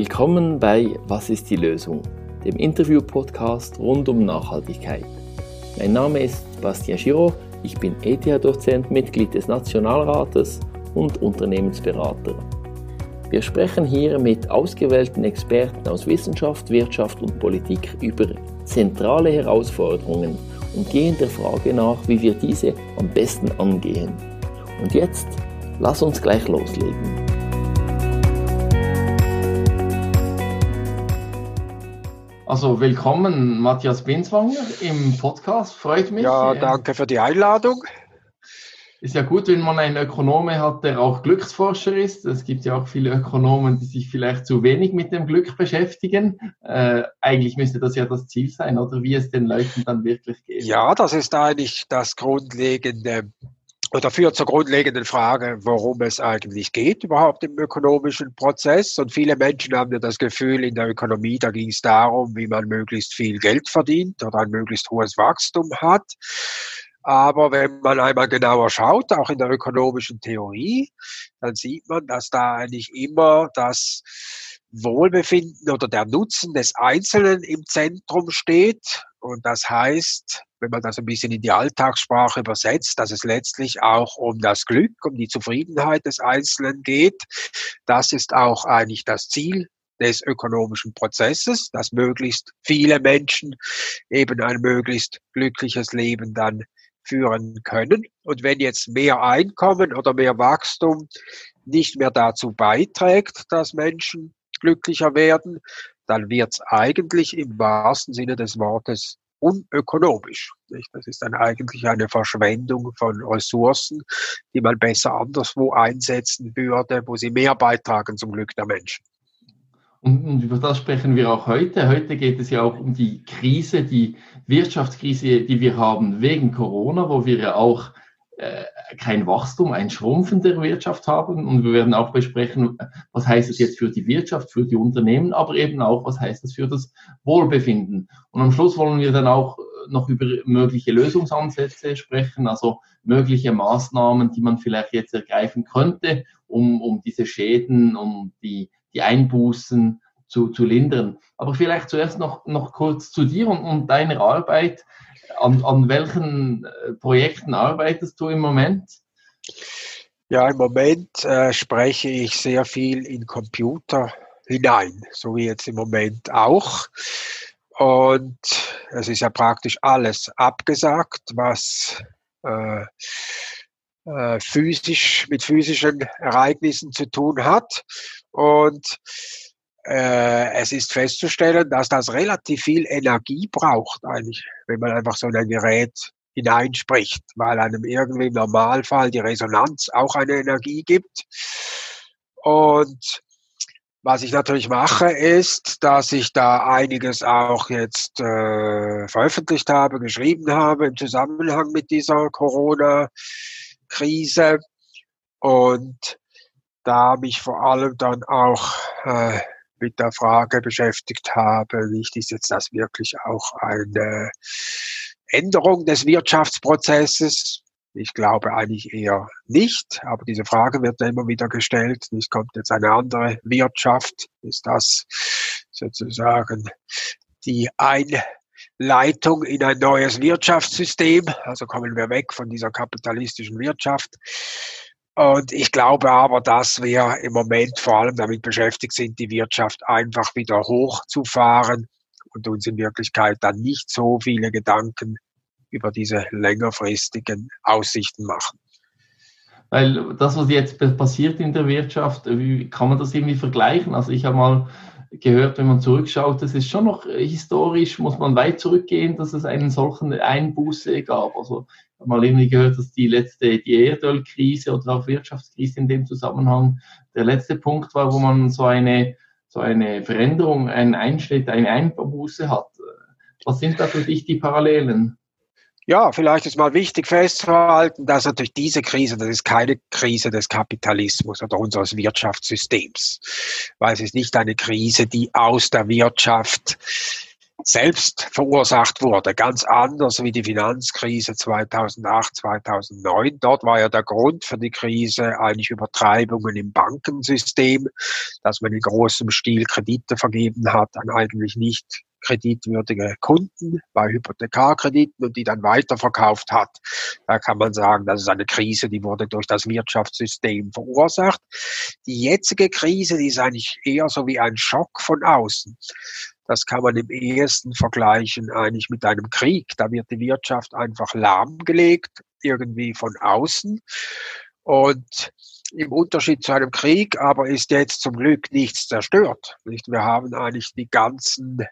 Willkommen bei Was ist die Lösung, dem Interview-Podcast rund um Nachhaltigkeit. Mein Name ist Bastian Giro, ich bin ETH-Dozent, Mitglied des Nationalrates und Unternehmensberater. Wir sprechen hier mit ausgewählten Experten aus Wissenschaft, Wirtschaft und Politik über zentrale Herausforderungen und gehen der Frage nach, wie wir diese am besten angehen. Und jetzt, lass uns gleich loslegen. Also willkommen Matthias Binswanger im Podcast, freut mich. Ja, danke für die Einladung. Ist ja gut, wenn man einen Ökonome hat, der auch Glücksforscher ist. Es gibt ja auch viele Ökonomen, die sich vielleicht zu wenig mit dem Glück beschäftigen. Äh, eigentlich müsste das ja das Ziel sein, oder wie es den Leuten dann wirklich geht. Ja, das ist eigentlich das grundlegende oder führt zur grundlegenden Frage, worum es eigentlich geht überhaupt im ökonomischen Prozess. Und viele Menschen haben ja das Gefühl, in der Ökonomie, da ging es darum, wie man möglichst viel Geld verdient oder ein möglichst hohes Wachstum hat. Aber wenn man einmal genauer schaut, auch in der ökonomischen Theorie, dann sieht man, dass da eigentlich immer das Wohlbefinden oder der Nutzen des Einzelnen im Zentrum steht. Und das heißt, wenn man das ein bisschen in die Alltagssprache übersetzt, dass es letztlich auch um das Glück, um die Zufriedenheit des Einzelnen geht. Das ist auch eigentlich das Ziel des ökonomischen Prozesses, dass möglichst viele Menschen eben ein möglichst glückliches Leben dann führen können. Und wenn jetzt mehr Einkommen oder mehr Wachstum nicht mehr dazu beiträgt, dass Menschen glücklicher werden, dann wird es eigentlich im wahrsten Sinne des Wortes unökonomisch. Das ist dann eigentlich eine Verschwendung von Ressourcen, die man besser anderswo einsetzen würde, wo sie mehr beitragen zum Glück der Menschen. Und, und, über das sprechen wir auch heute. Heute geht es ja auch um die Krise, die Wirtschaftskrise, die wir haben wegen Corona, wo wir ja auch kein Wachstum, ein Schrumpfen der Wirtschaft haben. Und wir werden auch besprechen, was heißt es jetzt für die Wirtschaft, für die Unternehmen, aber eben auch, was heißt es für das Wohlbefinden. Und am Schluss wollen wir dann auch noch über mögliche Lösungsansätze sprechen, also mögliche Maßnahmen, die man vielleicht jetzt ergreifen könnte, um, um diese Schäden, um die, die Einbußen zu, zu lindern. Aber vielleicht zuerst noch, noch kurz zu dir und, und deiner Arbeit. An, an welchen äh, Projekten arbeitest du im Moment? Ja, im Moment äh, spreche ich sehr viel in Computer hinein, so wie jetzt im Moment auch. Und es ist ja praktisch alles abgesagt, was äh, äh, physisch mit physischen Ereignissen zu tun hat. Und es ist festzustellen, dass das relativ viel Energie braucht, eigentlich, wenn man einfach so ein Gerät hineinspricht, weil einem irgendwie im Normalfall die Resonanz auch eine Energie gibt. Und was ich natürlich mache, ist, dass ich da einiges auch jetzt äh, veröffentlicht habe, geschrieben habe im Zusammenhang mit dieser Corona-Krise und da mich vor allem dann auch äh, mit der Frage beschäftigt habe, nicht ist jetzt das wirklich auch eine Änderung des Wirtschaftsprozesses? Ich glaube eigentlich eher nicht, aber diese Frage wird immer wieder gestellt. Nicht kommt jetzt eine andere Wirtschaft? Ist das sozusagen die Einleitung in ein neues Wirtschaftssystem? Also kommen wir weg von dieser kapitalistischen Wirtschaft. Und ich glaube aber, dass wir im Moment vor allem damit beschäftigt sind, die Wirtschaft einfach wieder hochzufahren und uns in Wirklichkeit dann nicht so viele Gedanken über diese längerfristigen Aussichten machen. Weil das, was jetzt passiert in der Wirtschaft, wie kann man das irgendwie vergleichen? Also ich habe mal gehört, wenn man zurückschaut, das ist schon noch historisch, muss man weit zurückgehen, dass es einen solchen Einbuße gab. Also mal irgendwie gehört, dass die letzte, die Erdölkrise oder auch Wirtschaftskrise in dem Zusammenhang der letzte Punkt war, wo man so eine, so eine Veränderung, einen Einschnitt, eine Einbuße hat. Was sind da für dich die Parallelen? Ja, vielleicht ist mal wichtig festzuhalten, dass natürlich diese Krise, das ist keine Krise des Kapitalismus oder unseres Wirtschaftssystems, weil es ist nicht eine Krise, die aus der Wirtschaft selbst verursacht wurde, ganz anders wie die Finanzkrise 2008, 2009. Dort war ja der Grund für die Krise eigentlich Übertreibungen im Bankensystem, dass man in großem Stil Kredite vergeben hat an eigentlich nicht kreditwürdige Kunden bei Hypothekarkrediten und die dann weiterverkauft hat. Da kann man sagen, das ist eine Krise, die wurde durch das Wirtschaftssystem verursacht. Die jetzige Krise, die ist eigentlich eher so wie ein Schock von außen. Das kann man im ehesten vergleichen eigentlich mit einem Krieg. Da wird die Wirtschaft einfach lahmgelegt, irgendwie von außen. Und im Unterschied zu einem Krieg aber ist jetzt zum Glück nichts zerstört. Nicht? Wir haben eigentlich die ganzen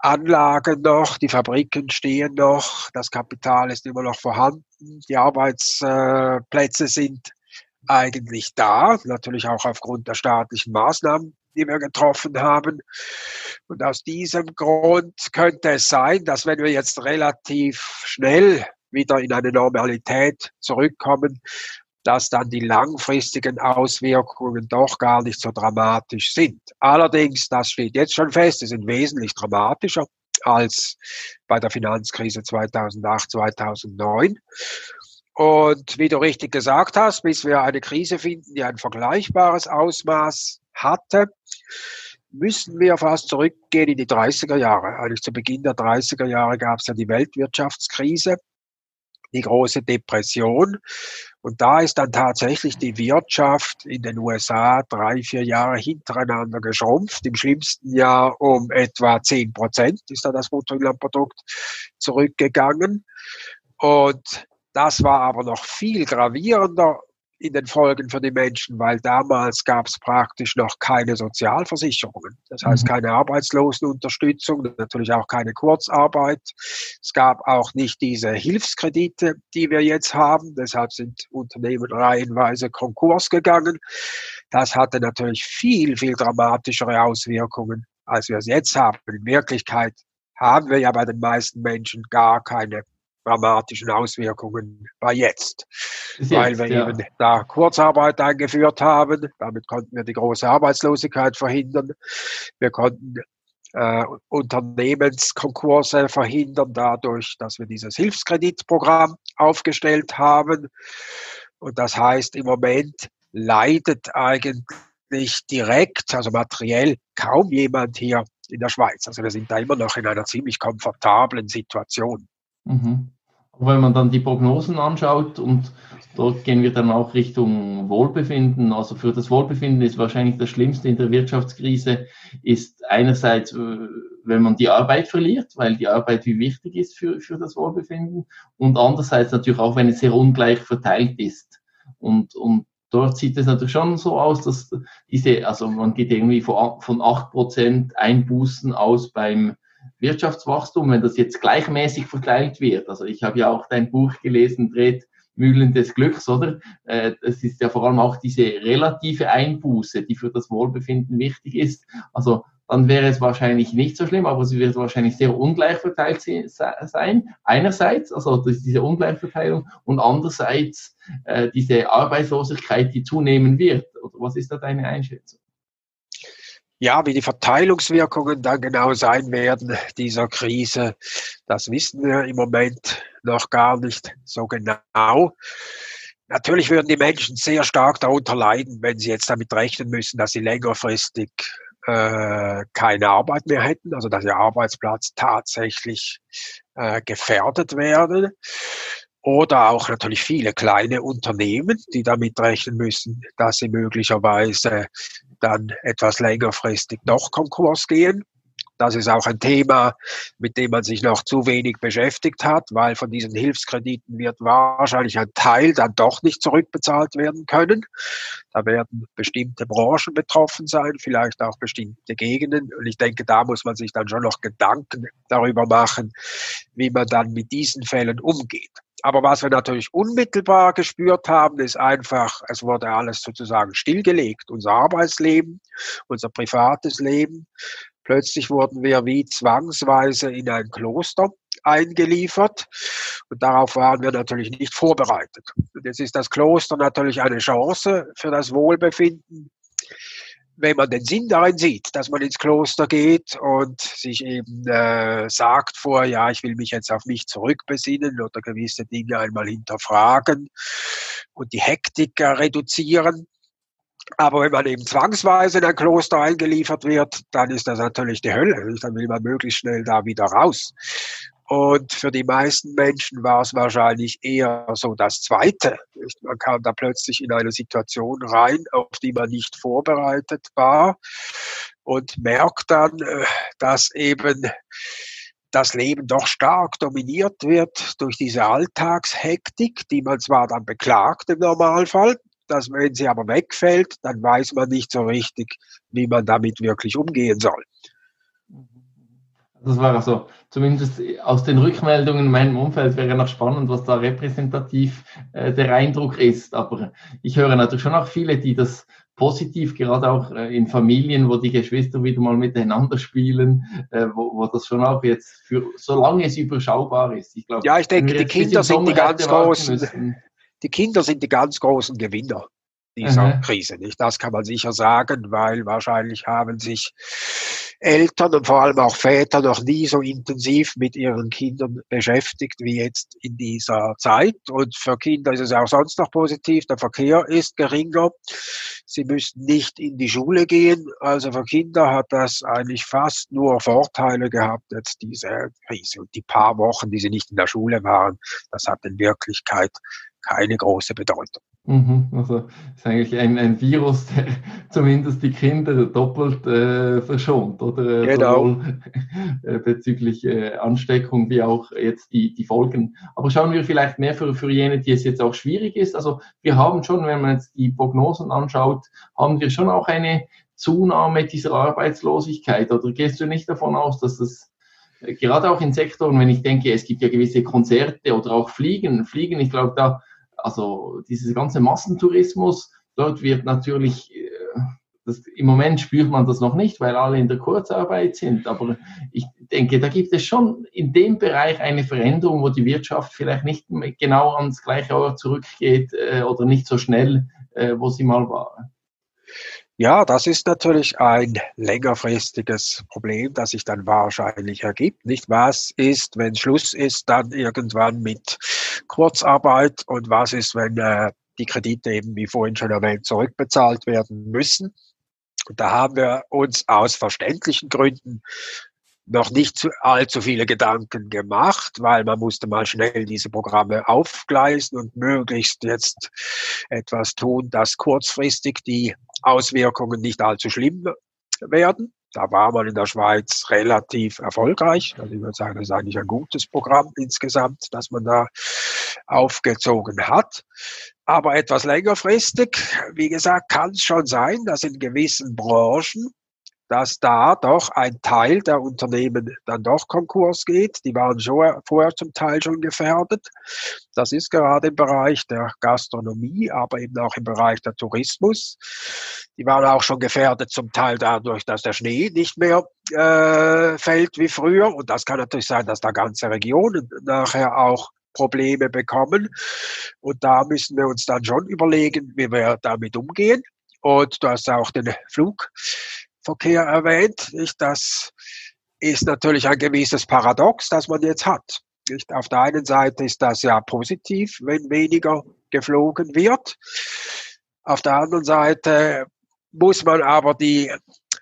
Anlagen noch, die Fabriken stehen noch, das Kapital ist immer noch vorhanden, die Arbeitsplätze sind eigentlich da, natürlich auch aufgrund der staatlichen Maßnahmen, die wir getroffen haben. Und aus diesem Grund könnte es sein, dass wenn wir jetzt relativ schnell wieder in eine Normalität zurückkommen, dass dann die langfristigen Auswirkungen doch gar nicht so dramatisch sind. Allerdings, das steht jetzt schon fest, sie sind wesentlich dramatischer als bei der Finanzkrise 2008, 2009. Und wie du richtig gesagt hast, bis wir eine Krise finden, die ein vergleichbares Ausmaß hatte, müssen wir fast zurückgehen in die 30er Jahre. Eigentlich zu Beginn der 30er Jahre gab es ja die Weltwirtschaftskrise, die große Depression. Und da ist dann tatsächlich die Wirtschaft in den USA drei, vier Jahre hintereinander geschrumpft. Im schlimmsten Jahr um etwa zehn Prozent ist da das Bruttoinlandprodukt zurückgegangen. Und das war aber noch viel gravierender in den Folgen für die Menschen, weil damals gab es praktisch noch keine Sozialversicherungen. Das heißt mhm. keine Arbeitslosenunterstützung, natürlich auch keine Kurzarbeit. Es gab auch nicht diese Hilfskredite, die wir jetzt haben. Deshalb sind Unternehmen reihenweise Konkurs gegangen. Das hatte natürlich viel, viel dramatischere Auswirkungen, als wir es jetzt haben. In Wirklichkeit haben wir ja bei den meisten Menschen gar keine dramatischen Auswirkungen bei jetzt, jetzt weil wir ja. eben da Kurzarbeit eingeführt haben. Damit konnten wir die große Arbeitslosigkeit verhindern. Wir konnten äh, Unternehmenskonkurse verhindern, dadurch, dass wir dieses Hilfskreditprogramm aufgestellt haben. Und das heißt, im Moment leidet eigentlich direkt, also materiell, kaum jemand hier in der Schweiz. Also wir sind da immer noch in einer ziemlich komfortablen Situation. Mhm wenn man dann die Prognosen anschaut und dort gehen wir dann auch Richtung Wohlbefinden. Also für das Wohlbefinden ist wahrscheinlich das Schlimmste in der Wirtschaftskrise, ist einerseits, äh, wenn man die Arbeit verliert, weil die Arbeit wie wichtig ist für, für das Wohlbefinden und andererseits natürlich auch, wenn es sehr ungleich verteilt ist. Und, und dort sieht es natürlich schon so aus, dass diese, also man geht irgendwie von, acht Prozent Einbußen aus beim Wirtschaftswachstum, wenn das jetzt gleichmäßig verteilt wird, also ich habe ja auch dein Buch gelesen, Dreht Mühlen des Glücks, oder? Äh, das ist ja vor allem auch diese relative Einbuße, die für das Wohlbefinden wichtig ist. Also dann wäre es wahrscheinlich nicht so schlimm, aber sie wird wahrscheinlich sehr ungleich verteilt sein. Einerseits, also diese Ungleichverteilung und andererseits äh, diese Arbeitslosigkeit, die zunehmen wird. Was ist da deine Einschätzung? Ja, wie die Verteilungswirkungen dann genau sein werden dieser Krise, das wissen wir im Moment noch gar nicht so genau. Natürlich würden die Menschen sehr stark darunter leiden, wenn sie jetzt damit rechnen müssen, dass sie längerfristig äh, keine Arbeit mehr hätten, also dass ihr Arbeitsplatz tatsächlich äh, gefährdet werde. Oder auch natürlich viele kleine Unternehmen, die damit rechnen müssen, dass sie möglicherweise dann etwas längerfristig doch Konkurs gehen. Das ist auch ein Thema, mit dem man sich noch zu wenig beschäftigt hat, weil von diesen Hilfskrediten wird wahrscheinlich ein Teil dann doch nicht zurückbezahlt werden können. Da werden bestimmte Branchen betroffen sein, vielleicht auch bestimmte Gegenden. Und ich denke, da muss man sich dann schon noch Gedanken darüber machen, wie man dann mit diesen Fällen umgeht. Aber was wir natürlich unmittelbar gespürt haben, ist einfach, es wurde alles sozusagen stillgelegt. Unser Arbeitsleben, unser privates Leben. Plötzlich wurden wir wie zwangsweise in ein Kloster eingeliefert. Und darauf waren wir natürlich nicht vorbereitet. Und jetzt ist das Kloster natürlich eine Chance für das Wohlbefinden wenn man den Sinn darin sieht, dass man ins Kloster geht und sich eben äh, sagt vor, ja, ich will mich jetzt auf mich zurückbesinnen oder gewisse Dinge einmal hinterfragen und die Hektik reduzieren. Aber wenn man eben zwangsweise in ein Kloster eingeliefert wird, dann ist das natürlich die Hölle. Dann will man möglichst schnell da wieder raus. Und für die meisten Menschen war es wahrscheinlich eher so das Zweite. Man kam da plötzlich in eine Situation rein, auf die man nicht vorbereitet war und merkt dann, äh, dass eben das Leben doch stark dominiert wird durch diese Alltagshektik, die man zwar dann beklagt im Normalfall, dass wenn sie aber wegfällt, dann weiß man nicht so richtig, wie man damit wirklich umgehen soll. Das war also zumindest aus den Rückmeldungen in meinem Umfeld wäre noch spannend, was da repräsentativ äh, der Eindruck ist. Aber ich höre natürlich schon auch viele, die das positiv, gerade auch äh, in Familien, wo die Geschwister wieder mal miteinander spielen, äh, wo, wo das schon auch jetzt für, solange es überschaubar ist. Ich glaube, ja, ich denke, die Kinder sind die ganz großen, die Kinder sind die ganz großen Gewinner dieser mhm. Krise. Nicht? Das kann man sicher sagen, weil wahrscheinlich haben sich Eltern und vor allem auch Väter noch nie so intensiv mit ihren Kindern beschäftigt wie jetzt in dieser Zeit. Und für Kinder ist es auch sonst noch positiv. Der Verkehr ist geringer. Sie müssen nicht in die Schule gehen. Also für Kinder hat das eigentlich fast nur Vorteile gehabt, jetzt diese Krise. Und die paar Wochen, die sie nicht in der Schule waren, das hat in Wirklichkeit keine große Bedeutung. Mhm, also ist eigentlich ein, ein Virus, der zumindest die Kinder doppelt äh, verschont, oder? Äh, genau. Sowohl äh, bezüglich äh, Ansteckung wie auch jetzt die, die Folgen. Aber schauen wir vielleicht mehr für, für jene, die es jetzt auch schwierig ist. Also wir haben schon, wenn man jetzt die Prognosen anschaut, haben wir schon auch eine Zunahme dieser Arbeitslosigkeit. Oder gehst du nicht davon aus, dass es äh, gerade auch in Sektoren, wenn ich denke, es gibt ja gewisse Konzerte oder auch Fliegen, Fliegen, ich glaube, da also dieses ganze Massentourismus, dort wird natürlich, äh, das, im Moment spürt man das noch nicht, weil alle in der Kurzarbeit sind. Aber ich denke, da gibt es schon in dem Bereich eine Veränderung, wo die Wirtschaft vielleicht nicht genau ans gleiche Ort zurückgeht äh, oder nicht so schnell, äh, wo sie mal war. Ja, das ist natürlich ein längerfristiges Problem, das sich dann wahrscheinlich ergibt. Nicht was ist, wenn Schluss ist, dann irgendwann mit Kurzarbeit und was ist, wenn äh, die Kredite eben, wie vorhin schon erwähnt, zurückbezahlt werden müssen. Und da haben wir uns aus verständlichen Gründen noch nicht zu, allzu viele Gedanken gemacht, weil man musste mal schnell diese Programme aufgleisen und möglichst jetzt etwas tun, dass kurzfristig die Auswirkungen nicht allzu schlimm werden. Da war man in der Schweiz relativ erfolgreich. Also ich würde sagen, das ist eigentlich ein gutes Programm insgesamt, das man da aufgezogen hat. Aber etwas längerfristig, wie gesagt, kann es schon sein, dass in gewissen Branchen dass da doch ein Teil der Unternehmen dann doch Konkurs geht. Die waren schon vorher zum Teil schon gefährdet. Das ist gerade im Bereich der Gastronomie, aber eben auch im Bereich der Tourismus. Die waren auch schon gefährdet zum Teil dadurch, dass der Schnee nicht mehr äh, fällt wie früher. Und das kann natürlich sein, dass da ganze Regionen nachher auch Probleme bekommen. Und da müssen wir uns dann schon überlegen, wie wir damit umgehen. Und du hast auch den Flug Verkehr erwähnt. Nicht? Das ist natürlich ein gewisses Paradox, das man jetzt hat. Nicht? Auf der einen Seite ist das ja positiv, wenn weniger geflogen wird. Auf der anderen Seite muss man aber die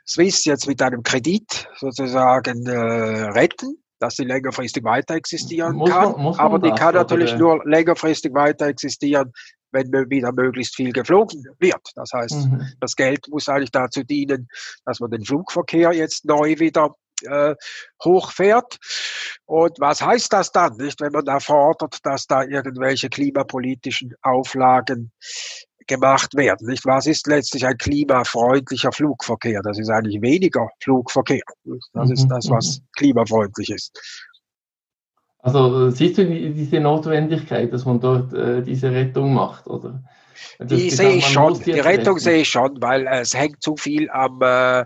Swiss jetzt mit einem Kredit sozusagen äh, retten, dass sie längerfristig weiter existieren muss kann. Man, aber die kann natürlich oder? nur längerfristig weiter existieren, wenn wieder möglichst viel geflogen wird. Das heißt, mhm. das Geld muss eigentlich dazu dienen, dass man den Flugverkehr jetzt neu wieder äh, hochfährt. Und was heißt das dann, nicht, wenn man da fordert, dass da irgendwelche klimapolitischen Auflagen gemacht werden. Nicht? Was ist letztlich ein klimafreundlicher Flugverkehr? Das ist eigentlich weniger Flugverkehr. Das ist mhm, das, was mhm. klimafreundlich ist. Also siehst du diese Notwendigkeit, dass man dort äh, diese Rettung macht, oder? Die sehe ich schon. Die Rettung sehe ich schon, weil äh, es hängt zu viel am äh,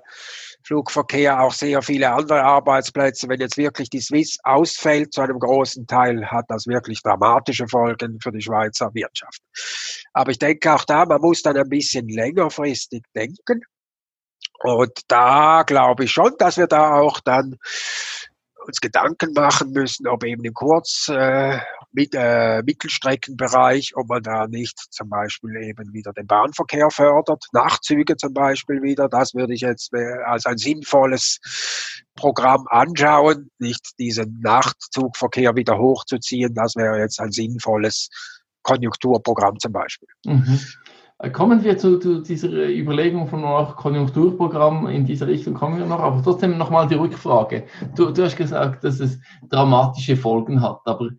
Flugverkehr, auch sehr viele andere Arbeitsplätze. Wenn jetzt wirklich die Swiss ausfällt zu einem großen Teil, hat das wirklich dramatische Folgen für die Schweizer Wirtschaft. Aber ich denke auch da, man muss dann ein bisschen längerfristig denken. Und da glaube ich schon, dass wir da auch dann uns Gedanken machen müssen, ob eben im Kurz, äh, mit, äh, Mittelstreckenbereich, ob man da nicht zum Beispiel eben wieder den Bahnverkehr fördert, Nachtzüge zum Beispiel wieder, das würde ich jetzt als ein sinnvolles Programm anschauen, nicht diesen Nachtzugverkehr wieder hochzuziehen, das wäre jetzt ein sinnvolles Konjunkturprogramm zum Beispiel. Mhm. Kommen wir zu, zu, dieser Überlegung von auch Konjunkturprogramm in dieser Richtung, kommen wir noch, aber trotzdem nochmal die Rückfrage. Du, du hast gesagt, dass es dramatische Folgen hat, aber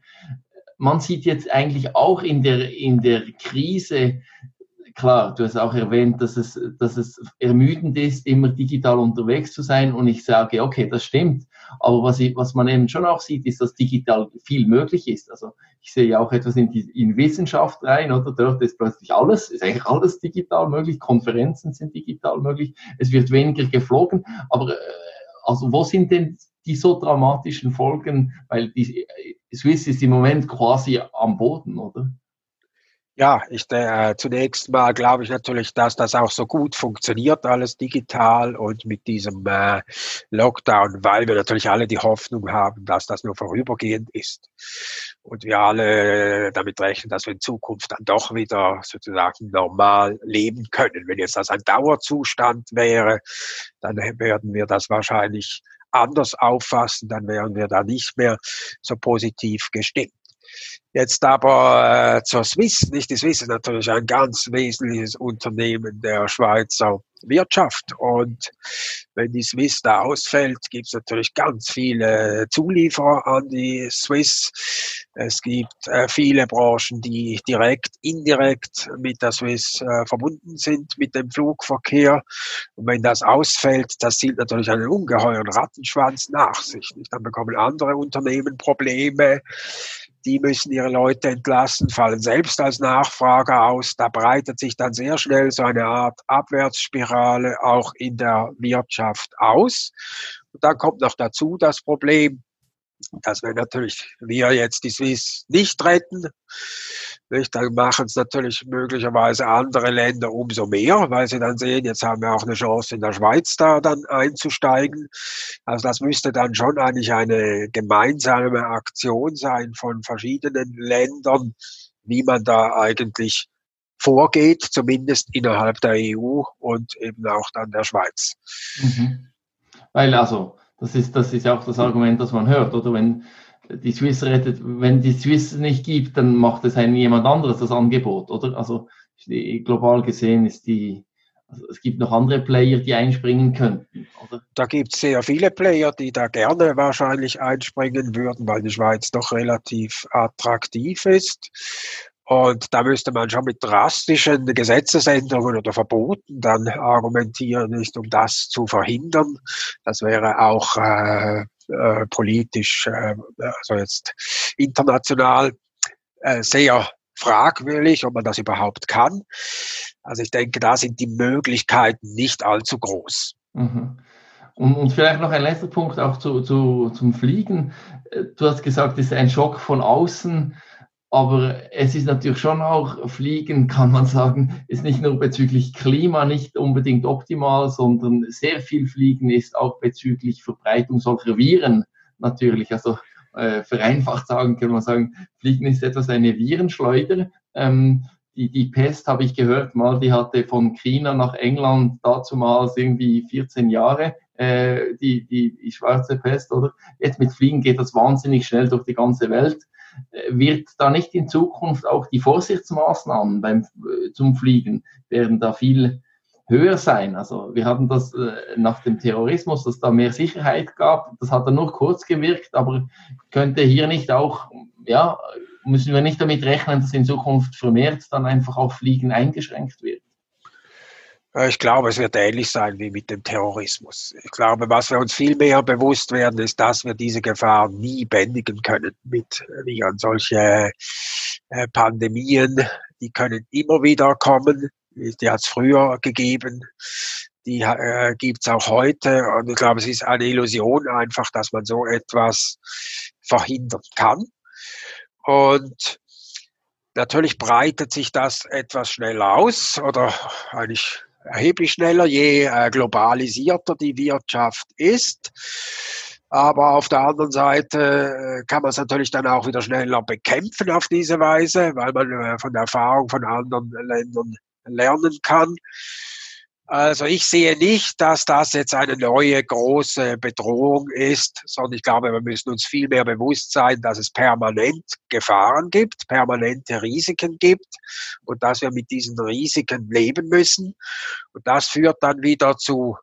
man sieht jetzt eigentlich auch in der, in der Krise, klar, du hast auch erwähnt, dass es, dass es ermüdend ist, immer digital unterwegs zu sein und ich sage, okay, das stimmt, aber was, ich, was man eben schon auch sieht, ist, dass digital viel möglich ist. Also ich sehe auch etwas in, die, in Wissenschaft rein, oder? Dort ist plötzlich alles, ist eigentlich alles digital möglich. Konferenzen sind digital möglich. Es wird weniger geflogen. Aber, äh, also wo sind denn die so dramatischen Folgen? Weil die äh, Swiss ist im Moment quasi am Boden, oder? Ja, ich, äh, zunächst mal glaube ich natürlich, dass das auch so gut funktioniert, alles digital und mit diesem äh, Lockdown, weil wir natürlich alle die Hoffnung haben, dass das nur vorübergehend ist. Und wir alle damit rechnen, dass wir in Zukunft dann doch wieder sozusagen normal leben können. Wenn jetzt das ein Dauerzustand wäre, dann würden wir das wahrscheinlich anders auffassen, dann wären wir da nicht mehr so positiv gestimmt. Jetzt aber äh, zur Swiss. Nicht die Swiss ist natürlich ein ganz wesentliches Unternehmen der Schweizer Wirtschaft. Und wenn die Swiss da ausfällt, gibt es natürlich ganz viele Zulieferer an die Swiss. Es gibt äh, viele Branchen, die direkt, indirekt mit der Swiss äh, verbunden sind, mit dem Flugverkehr. Und wenn das ausfällt, das zieht natürlich einen ungeheuren Rattenschwanz nach sich. Dann bekommen andere Unternehmen Probleme die müssen ihre Leute entlassen, fallen selbst als Nachfrager aus. Da breitet sich dann sehr schnell so eine Art Abwärtsspirale auch in der Wirtschaft aus. Und dann kommt noch dazu das Problem, dass wir natürlich, wir jetzt die Swiss nicht retten. Nicht? Dann machen es natürlich möglicherweise andere Länder umso mehr, weil sie dann sehen, jetzt haben wir auch eine Chance in der Schweiz da dann einzusteigen. Also das müsste dann schon eigentlich eine gemeinsame Aktion sein von verschiedenen Ländern, wie man da eigentlich vorgeht, zumindest innerhalb der EU und eben auch dann der Schweiz. Mhm. Weil also das ist, das ist ja auch das Argument, das man hört, oder? Wenn die Swiss rettet, wenn die Swiss nicht gibt, dann macht es ein jemand anderes das Angebot, oder? Also global gesehen ist die, also es gibt noch andere Player, die einspringen könnten, oder? Da gibt es sehr viele Player, die da gerne wahrscheinlich einspringen würden, weil die Schweiz doch relativ attraktiv ist. Und da müsste man schon mit drastischen Gesetzesänderungen oder Verboten dann argumentieren, nicht um das zu verhindern. Das wäre auch äh, äh, politisch, äh, also jetzt international äh, sehr fragwürdig, ob man das überhaupt kann. Also ich denke, da sind die Möglichkeiten nicht allzu groß. Mhm. Und, und, vielleicht noch ein letzter Punkt auch zu, zu, zum Fliegen. Äh, du hast gesagt, es ist ein Schock von außen. Aber es ist natürlich schon auch, Fliegen kann man sagen, ist nicht nur bezüglich Klima nicht unbedingt optimal, sondern sehr viel Fliegen ist auch bezüglich Verbreitung solcher Viren natürlich. Also äh, vereinfacht sagen kann man sagen, Fliegen ist etwas eine Virenschleuder. Ähm, die, die Pest habe ich gehört mal, die hatte von China nach England dazumals irgendwie 14 Jahre, äh, die, die, die schwarze Pest, oder? Jetzt mit Fliegen geht das wahnsinnig schnell durch die ganze Welt wird da nicht in Zukunft auch die Vorsichtsmaßnahmen beim, äh, zum Fliegen werden da viel höher sein. Also wir hatten das äh, nach dem Terrorismus, dass da mehr Sicherheit gab. Das hat dann nur kurz gewirkt, aber könnte hier nicht auch, ja, müssen wir nicht damit rechnen, dass in Zukunft vermehrt dann einfach auch Fliegen eingeschränkt wird? Äh, ich glaube, es wird ähnlich sein wie mit dem Terrorismus. Ich glaube, was wir uns viel mehr bewusst werden, ist, dass wir diese Gefahr nie bändigen können mit Viren. Solche äh, Pandemien, die können immer wieder kommen. Die hat es früher gegeben. Die äh, gibt es auch heute. Und ich glaube, es ist eine Illusion einfach, dass man so etwas verhindern kann. Und Natürlich breitet sich das etwas schnell aus oder eigentlich erheblich schneller, je äh, globalisierter die Wirtschaft ist. Aber auf der anderen Seite äh, kann man es natürlich dann auch wieder schneller bekämpfen auf diese Weise, weil man äh, von der Erfahrung von anderen Ländern lernen kann. Also ich sehe nicht, dass das jetzt eine neue große Bedrohung ist, sondern ich glaube, wir müssen uns viel mehr bewusst sein, dass es permanent Gefahren gibt, permanente Risiken gibt und dass wir mit diesen Risiken leben müssen. Und das führt dann wieder zu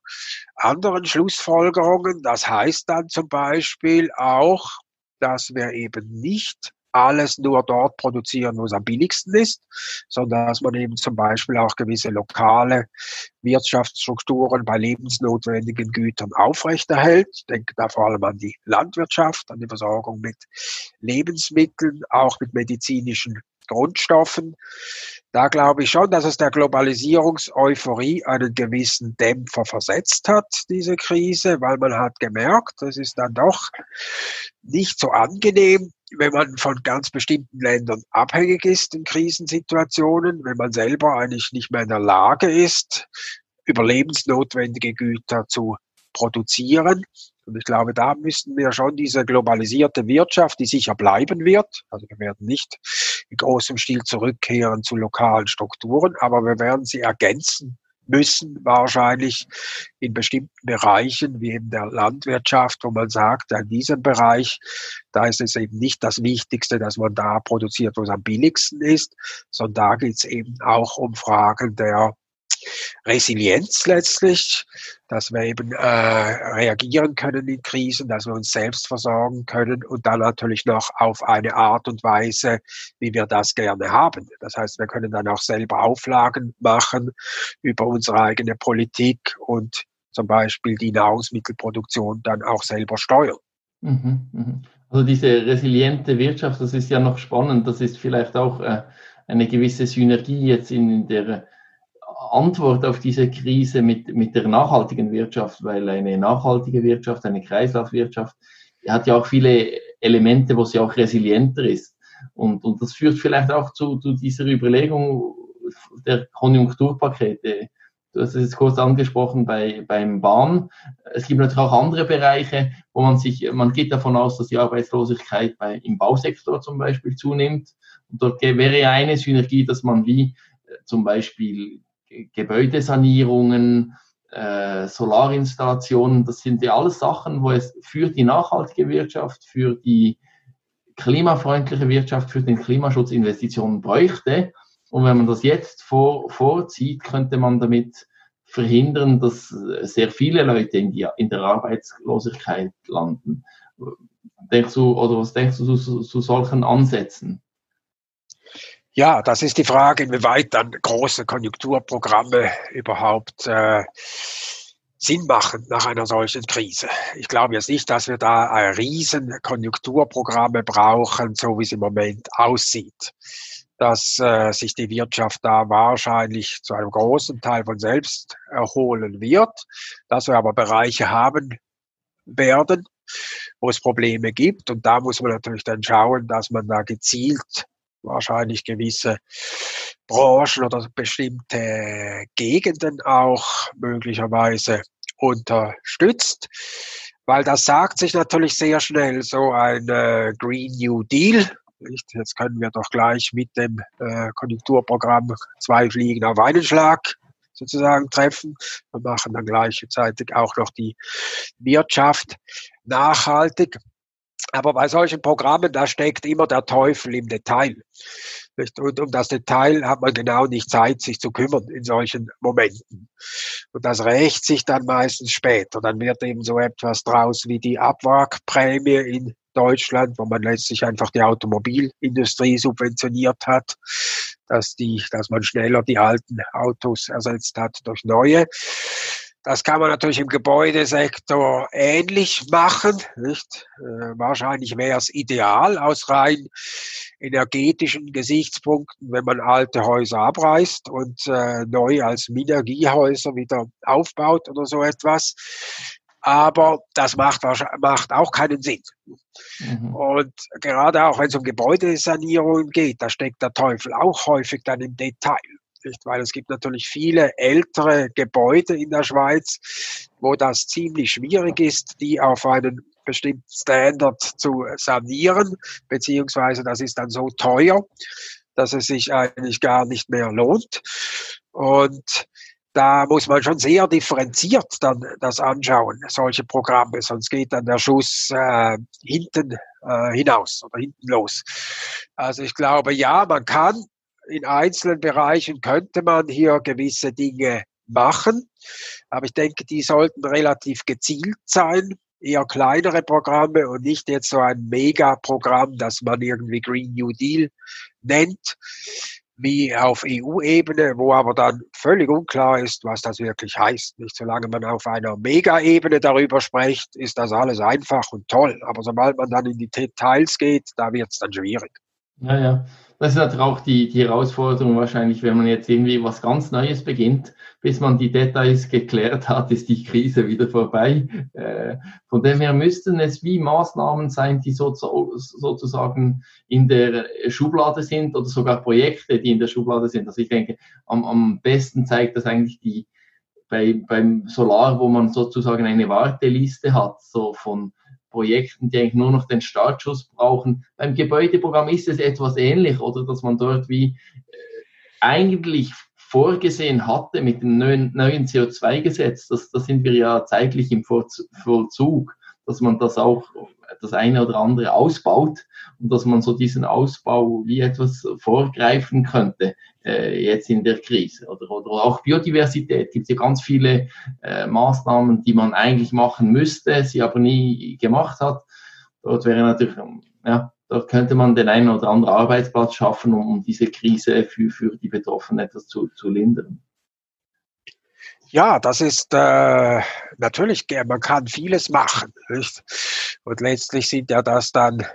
anderen Schlussfolgerungen. Das heißt dann zum Beispiel auch, dass wir eben nicht alles nur dort produzieren, wo es am billigsten ist, sondern dass man eben zum Beispiel auch gewisse lokale Wirtschaftsstrukturen bei lebensnotwendigen Gütern aufrechterhält. Ich denke da vor allem an die Landwirtschaft, an die Versorgung mit Lebensmitteln, auch mit medizinischen Grundstoffen. Da glaube ich schon, dass es der Globalisierungseuphorie einen gewissen Dämpfer versetzt hat, diese Krise, weil man hat gemerkt, es ist dann doch nicht so angenehm, wenn man von ganz bestimmten Ländern abhängig ist in Krisensituationen, wenn man selber eigentlich nicht mehr in der Lage ist, überlebensnotwendige Güter zu produzieren. Und ich glaube, da müssten wir schon diese globalisierte Wirtschaft, die sicher bleiben wird, also wir werden nicht in großem Stil zurückkehren zu lokalen Strukturen, aber wir werden sie ergänzen müssen, wahrscheinlich in bestimmten Bereichen, wie eben der Landwirtschaft, wo man sagt, in diesem Bereich, da ist es eben nicht das Wichtigste, dass man da produziert, wo es am billigsten ist, sondern da geht es eben auch um Fragen der Resilienz letztlich, dass wir eben äh, reagieren können in Krisen, dass wir uns selbst versorgen können und dann natürlich noch auf eine Art und Weise, wie wir das gerne haben. Das heißt, wir können dann auch selber Auflagen machen über unsere eigene Politik und zum Beispiel die Nahrungsmittelproduktion dann auch selber steuern. Mhm, mhm. Also diese resiliente Wirtschaft, das ist ja noch spannend. Das ist vielleicht auch äh, eine gewisse Synergie jetzt in der Antwort auf diese Krise mit, mit der nachhaltigen Wirtschaft, weil eine nachhaltige Wirtschaft, eine Kreislaufwirtschaft, hat ja auch viele Elemente, wo sie auch resilienter ist. Und, und das führt vielleicht auch zu, zu dieser Überlegung der Konjunkturpakete. Du hast es jetzt kurz angesprochen bei, beim Bahn. Es gibt natürlich auch andere Bereiche, wo man sich, man geht davon aus, dass die Arbeitslosigkeit bei, im Bausektor zum Beispiel zunimmt. Und dort wäre ja eine Synergie, dass man wie äh, zum Beispiel Gebäudesanierungen, äh, Solarinstallationen, das sind ja alles Sachen, wo es für die nachhaltige Wirtschaft, für die klimafreundliche Wirtschaft, für den Klimaschutz Investitionen bräuchte. Und wenn man das jetzt vor, vorzieht, könnte man damit verhindern, dass sehr viele Leute in, die, in der Arbeitslosigkeit landen. Denkst du, oder was denkst du zu, zu solchen Ansätzen? Ja, das ist die Frage, inwieweit dann große Konjunkturprogramme überhaupt äh, Sinn machen nach einer solchen Krise. Ich glaube jetzt nicht, dass wir da ein riesen Konjunkturprogramme brauchen, so wie es im Moment aussieht. Dass äh, sich die Wirtschaft da wahrscheinlich zu einem großen Teil von selbst erholen wird, dass wir aber Bereiche haben werden, wo es Probleme gibt. Und da muss man natürlich dann schauen, dass man da gezielt wahrscheinlich gewisse Branchen oder bestimmte Gegenden auch möglicherweise unterstützt. Weil das sagt sich natürlich sehr schnell, so ein äh, Green New Deal. Jetzt können wir doch gleich mit dem äh, Konjunkturprogramm zwei Fliegen auf einen Schlag sozusagen treffen. Wir machen dann gleichzeitig auch noch die Wirtschaft nachhaltig. Aber bei solchen Programmen, da steckt immer der Teufel im Detail. Und um das Detail hat man genau nicht Zeit, sich zu kümmern in solchen Momenten. Und das rächt sich dann meistens später. Dann wird eben so etwas draus wie die Abwrackprämie in Deutschland, wo man letztlich einfach die Automobilindustrie subventioniert hat, dass die, dass man schneller die alten Autos ersetzt hat durch neue. Das kann man natürlich im Gebäudesektor ähnlich machen. Nicht? Äh, wahrscheinlich wäre es ideal aus rein energetischen Gesichtspunkten, wenn man alte Häuser abreißt und äh, neu als Minergiehäuser wieder aufbaut oder so etwas. Aber das macht, macht auch keinen Sinn. Mhm. Und gerade auch wenn es um Gebäudesanierungen geht, da steckt der Teufel auch häufig dann im Detail. Nicht? Weil es gibt natürlich viele ältere Gebäude in der Schweiz, wo das ziemlich schwierig ist, die auf einen bestimmten Standard zu sanieren, beziehungsweise das ist dann so teuer, dass es sich eigentlich gar nicht mehr lohnt. Und da muss man schon sehr differenziert dann das anschauen, solche Programme, sonst geht dann der Schuss äh, hinten äh, hinaus oder hinten los. Also ich glaube, ja, man kann in einzelnen Bereichen könnte man hier gewisse Dinge machen, aber ich denke, die sollten relativ gezielt sein, eher kleinere Programme und nicht jetzt so ein Megaprogramm, das man irgendwie Green New Deal nennt wie auf EU-Ebene, wo aber dann völlig unklar ist, was das wirklich heißt. Nicht solange man auf einer Mega-Ebene darüber spricht, ist das alles einfach und toll. Aber sobald man dann in die Details geht, da wird es dann schwierig. Ja, ja das ist halt auch die, die Herausforderung wahrscheinlich, wenn man jetzt irgendwie was ganz Neues beginnt, bis man die Details geklärt hat, ist die Krise wieder vorbei. Äh, von dem her müssten es wie Maßnahmen sein, die so, sozusagen in der Schublade sind oder sogar Projekte, die in der Schublade sind. Also ich denke, am, am besten zeigt das eigentlich die, bei, beim Solar, wo man sozusagen eine Warteliste hat, so von Projekten, die eigentlich nur noch den Startschuss brauchen. Beim Gebäudeprogramm ist es etwas ähnlich, oder? Dass man dort wie äh, eigentlich vorgesehen hatte mit dem neuen, neuen CO2-Gesetz, das, das sind wir ja zeitlich im Vollzug, dass man das auch das eine oder andere ausbaut und dass man so diesen Ausbau wie etwas vorgreifen könnte äh, jetzt in der Krise. Oder, oder auch Biodiversität gibt es ja ganz viele äh, Maßnahmen, die man eigentlich machen müsste, sie aber nie gemacht hat. Dort wäre natürlich, ja, dort könnte man den einen oder anderen Arbeitsplatz schaffen, um, um diese Krise für, für die Betroffenen etwas zu, zu lindern. Ja, das ist äh, natürlich, man kann vieles machen. Nicht? Und letztlich sind ja das dann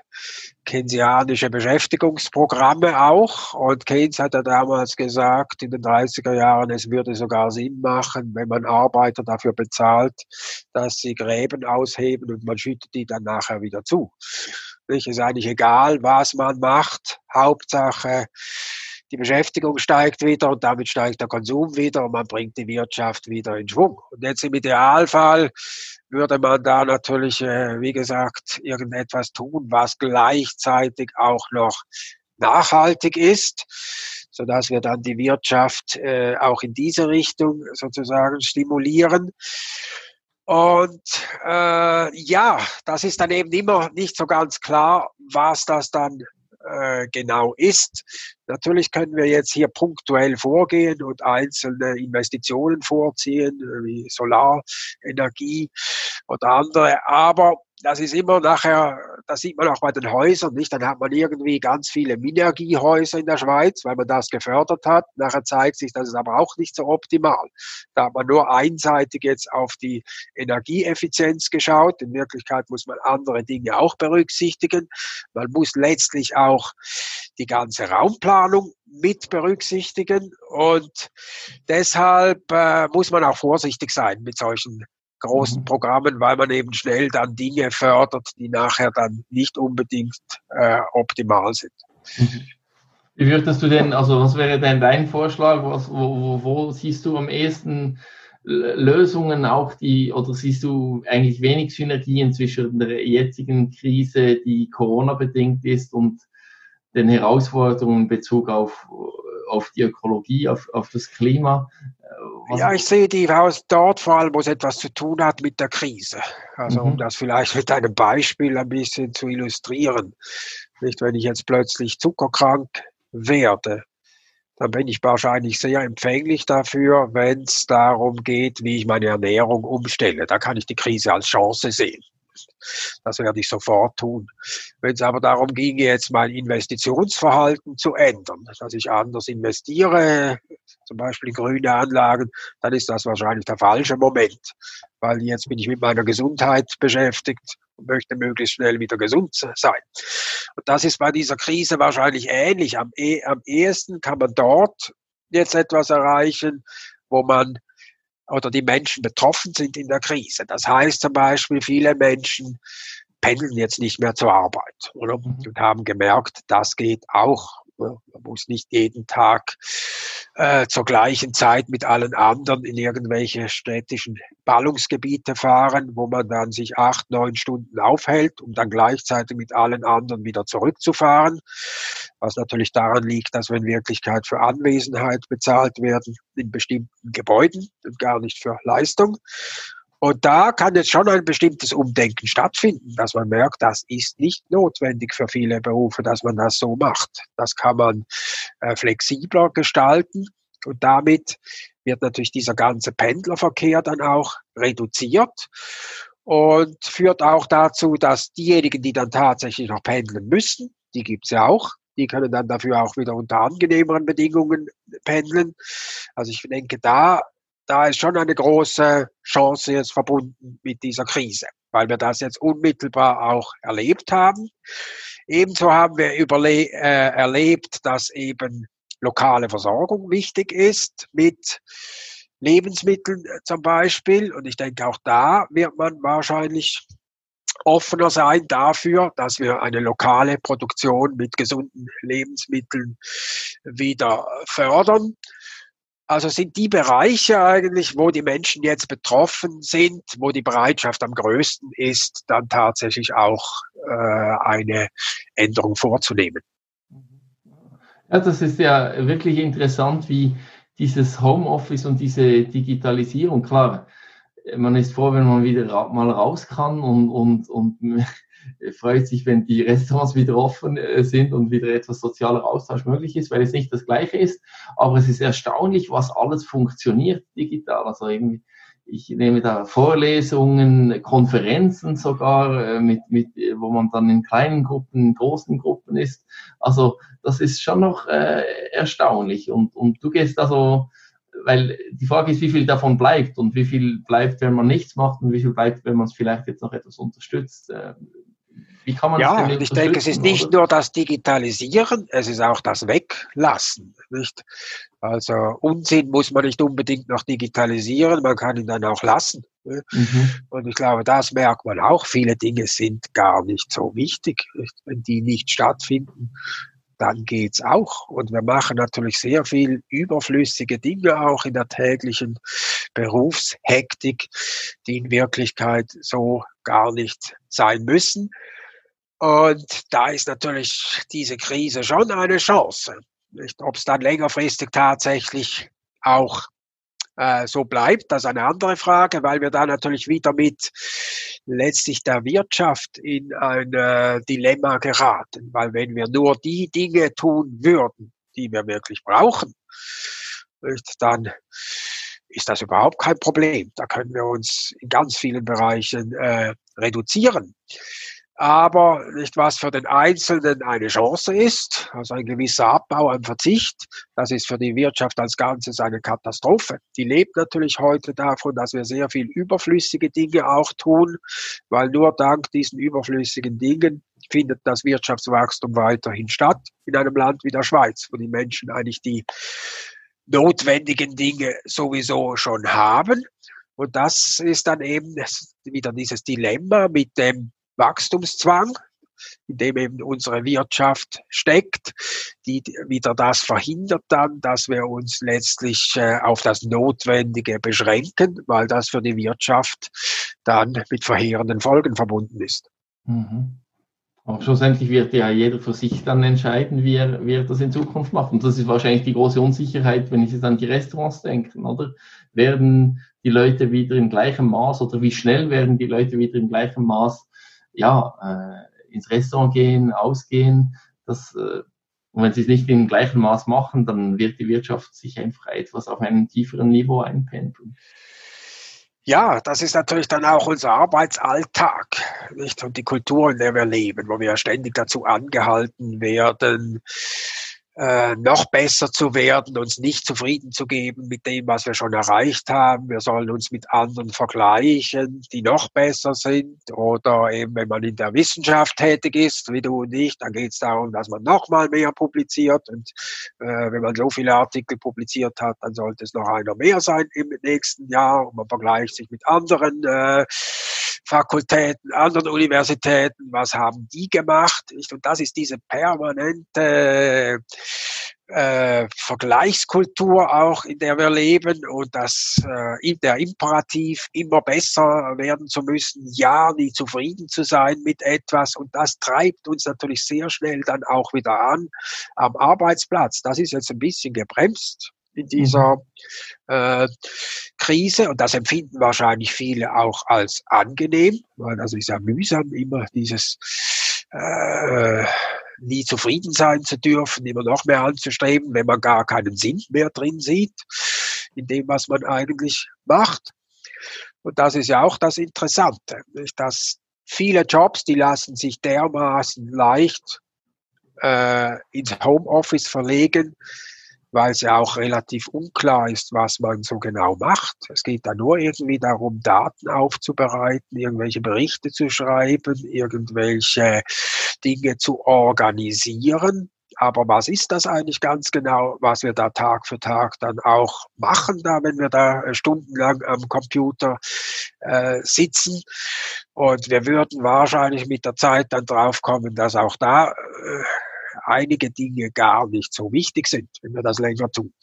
keynesianische Beschäftigungsprogramme auch. Und Keynes hat ja damals gesagt, in den 30er Jahren, es würde sogar Sinn machen, wenn man Arbeiter dafür bezahlt, dass sie Gräben ausheben und man schüttet die dann nachher wieder zu. Es ist eigentlich egal, was man macht. Hauptsache, die Beschäftigung steigt wieder und damit steigt der Konsum wieder und man bringt die Wirtschaft wieder in Schwung. Und jetzt im Idealfall würde man da natürlich, äh, wie gesagt, irgendetwas tun, was gleichzeitig auch noch nachhaltig ist, so dass wir dann die Wirtschaft äh, auch in diese Richtung sozusagen stimulieren. Und äh, ja, das ist dann eben immer nicht so ganz klar, was das dann äh, genau ist. Natürlich können wir jetzt hier punktuell vorgehen und einzelne Investitionen vorziehen, wie Solarenergie oder andere, aber das ist immer nachher, das sieht man auch bei den Häusern, nicht? Dann hat man irgendwie ganz viele Minergiehäuser in der Schweiz, weil man das gefördert hat. Nachher zeigt sich, das ist aber auch nicht so optimal. Da hat man nur einseitig jetzt auf die Energieeffizienz geschaut. In Wirklichkeit muss man andere Dinge auch berücksichtigen. Man muss letztlich auch die ganze Raumplanung mit berücksichtigen und deshalb äh, muss man auch vorsichtig sein mit solchen großen mhm. Programmen, weil man eben schnell dann Dinge fördert, die nachher dann nicht unbedingt äh, optimal sind. Mhm. Wie würdest du denn, also was wäre denn dein Vorschlag? Was, wo, wo, wo siehst du am ehesten Lösungen auch die, oder siehst du eigentlich wenig Synergien zwischen der jetzigen Krise, die Corona-bedingt ist, und den Herausforderungen in Bezug auf, auf die Ökologie, auf, auf das Klima? Was ja, ich sehe die Haus dort vor allem, wo es etwas zu tun hat mit der Krise. Also mhm. um das vielleicht mit einem Beispiel ein bisschen zu illustrieren. Nicht, wenn ich jetzt plötzlich zuckerkrank werde, dann bin ich wahrscheinlich sehr empfänglich dafür, wenn es darum geht, wie ich meine Ernährung umstelle. Da kann ich die Krise als Chance sehen. Das werde ich sofort tun. Wenn es aber darum ginge, jetzt mein Investitionsverhalten zu ändern, dass ich anders investiere, zum Beispiel grüne Anlagen, dann ist das wahrscheinlich der falsche Moment. Weil jetzt bin ich mit meiner Gesundheit beschäftigt und möchte möglichst schnell wieder gesund sein. Und das ist bei dieser Krise wahrscheinlich ähnlich. Am, eh, am ehesten kann man dort jetzt etwas erreichen, wo man oder die Menschen betroffen sind in der Krise. Das heißt zum Beispiel, viele Menschen pendeln jetzt nicht mehr zur Arbeit oder? Mhm. und haben gemerkt, das geht auch. Muss nicht jeden Tag äh, zur gleichen Zeit mit allen anderen in irgendwelche städtischen Ballungsgebiete fahren, wo man dann sich acht, neun Stunden aufhält, um dann gleichzeitig mit allen anderen wieder zurückzufahren. Was natürlich daran liegt, dass wir in Wirklichkeit für Anwesenheit bezahlt werden in bestimmten Gebäuden und gar nicht für Leistung. Und da kann jetzt schon ein bestimmtes Umdenken stattfinden, dass man merkt, das ist nicht notwendig für viele Berufe, dass man das so macht. Das kann man äh, flexibler gestalten und damit wird natürlich dieser ganze Pendlerverkehr dann auch reduziert und führt auch dazu, dass diejenigen, die dann tatsächlich noch pendeln müssen, die gibt's ja auch, die können dann dafür auch wieder unter angenehmeren Bedingungen pendeln. Also ich denke, da da ist schon eine große Chance jetzt verbunden mit dieser Krise, weil wir das jetzt unmittelbar auch erlebt haben. Ebenso haben wir überle äh, erlebt, dass eben lokale Versorgung wichtig ist mit Lebensmitteln zum Beispiel. Und ich denke, auch da wird man wahrscheinlich offener sein dafür, dass wir eine lokale Produktion mit gesunden Lebensmitteln wieder fördern. Also sind die Bereiche eigentlich, wo die Menschen jetzt betroffen sind, wo die Bereitschaft am größten ist, dann tatsächlich auch äh, eine Änderung vorzunehmen. Ja, das ist ja wirklich interessant, wie dieses Homeoffice und diese Digitalisierung, klar, man ist froh, wenn man wieder mal raus kann und, und, und freut sich, wenn die Restaurants wieder offen äh, sind und wieder etwas sozialer Austausch möglich ist, weil es nicht das Gleiche ist. Aber es ist erstaunlich, was alles funktioniert digital. Also irgendwie, ich nehme da Vorlesungen, Konferenzen sogar, äh, mit, mit, wo man dann in kleinen Gruppen, in großen Gruppen ist. Also das ist schon noch äh, erstaunlich. Und, und du gehst also, weil die Frage ist, wie viel davon bleibt und wie viel bleibt, wenn man nichts macht und wie viel bleibt, wenn man es vielleicht jetzt noch etwas unterstützt. Wie kann man ja, ich denke, es ist nicht oder? nur das Digitalisieren, es ist auch das Weglassen. Nicht? Also Unsinn muss man nicht unbedingt noch digitalisieren, man kann ihn dann auch lassen. Ne? Mhm. Und ich glaube, das merkt man auch. Viele Dinge sind gar nicht so wichtig. Nicht? Wenn die nicht stattfinden, dann geht's auch. Und wir machen natürlich sehr viel überflüssige Dinge auch in der täglichen Berufshektik, die in Wirklichkeit so gar nicht sein müssen. Und da ist natürlich diese Krise schon eine Chance. Ob es dann längerfristig tatsächlich auch äh, so bleibt, das ist eine andere Frage, weil wir da natürlich wieder mit letztlich der Wirtschaft in ein äh, Dilemma geraten. Weil wenn wir nur die Dinge tun würden, die wir wirklich brauchen, dann ist das überhaupt kein Problem. Da können wir uns in ganz vielen Bereichen äh, reduzieren aber nicht was für den Einzelnen eine Chance ist, also ein gewisser Abbau, ein Verzicht, das ist für die Wirtschaft als Ganzes eine Katastrophe. Die lebt natürlich heute davon, dass wir sehr viel überflüssige Dinge auch tun, weil nur dank diesen überflüssigen Dingen findet das Wirtschaftswachstum weiterhin statt in einem Land wie der Schweiz, wo die Menschen eigentlich die notwendigen Dinge sowieso schon haben. Und das ist dann eben wieder dieses Dilemma mit dem Wachstumszwang, in dem eben unsere Wirtschaft steckt, die wieder das verhindert dann, dass wir uns letztlich äh, auf das Notwendige beschränken, weil das für die Wirtschaft dann mit verheerenden Folgen verbunden ist. Mhm. Aber schlussendlich wird ja jeder für sich dann entscheiden, wie er, wie er das in Zukunft macht. Und das ist wahrscheinlich die große Unsicherheit, wenn ich jetzt an die Restaurants denke, oder? Werden die Leute wieder im gleichen Maß oder wie schnell werden die Leute wieder im gleichen Maß ja, äh, ins Restaurant gehen, ausgehen. Das, äh, und wenn sie es nicht im gleichen Maß machen, dann wird die Wirtschaft sich einfach etwas auf einem tieferen Niveau einpendeln. Ja, das ist natürlich dann auch unser Arbeitsalltag, nicht? Und die Kultur, in der wir leben, wo wir ständig dazu angehalten werden, äh, noch besser zu werden, uns nicht zufrieden zu geben mit dem, was wir schon erreicht haben. Wir sollen uns mit anderen vergleichen, die noch besser sind. Oder eben, wenn man in der Wissenschaft tätig ist, wie du und ich, dann geht es darum, dass man noch mal mehr publiziert. Und äh, wenn man so viele Artikel publiziert hat, dann sollte es noch einer mehr sein im nächsten Jahr. Und man vergleicht sich mit anderen äh, Fakultäten, anderen Universitäten, was haben die gemacht? Und das ist diese permanente äh, Vergleichskultur auch, in der wir leben und dass äh, der Imperativ immer besser werden zu müssen, ja, nie zufrieden zu sein mit etwas und das treibt uns natürlich sehr schnell dann auch wieder an am Arbeitsplatz. Das ist jetzt ein bisschen gebremst in dieser mhm. äh, Krise und das empfinden wahrscheinlich viele auch als angenehm, weil das ist ja mühsam immer dieses äh, nie zufrieden sein zu dürfen, immer noch mehr anzustreben, wenn man gar keinen Sinn mehr drin sieht, in dem, was man eigentlich macht. Und das ist ja auch das Interessante, dass viele Jobs, die lassen sich dermaßen leicht äh, ins Homeoffice verlegen, weil es ja auch relativ unklar ist, was man so genau macht. Es geht da nur irgendwie darum, Daten aufzubereiten, irgendwelche Berichte zu schreiben, irgendwelche Dinge zu organisieren. Aber was ist das eigentlich ganz genau, was wir da Tag für Tag dann auch machen, da, wenn wir da stundenlang am Computer äh, sitzen? Und wir würden wahrscheinlich mit der Zeit dann draufkommen, dass auch da äh, einige Dinge gar nicht so wichtig sind, wenn wir das länger tun.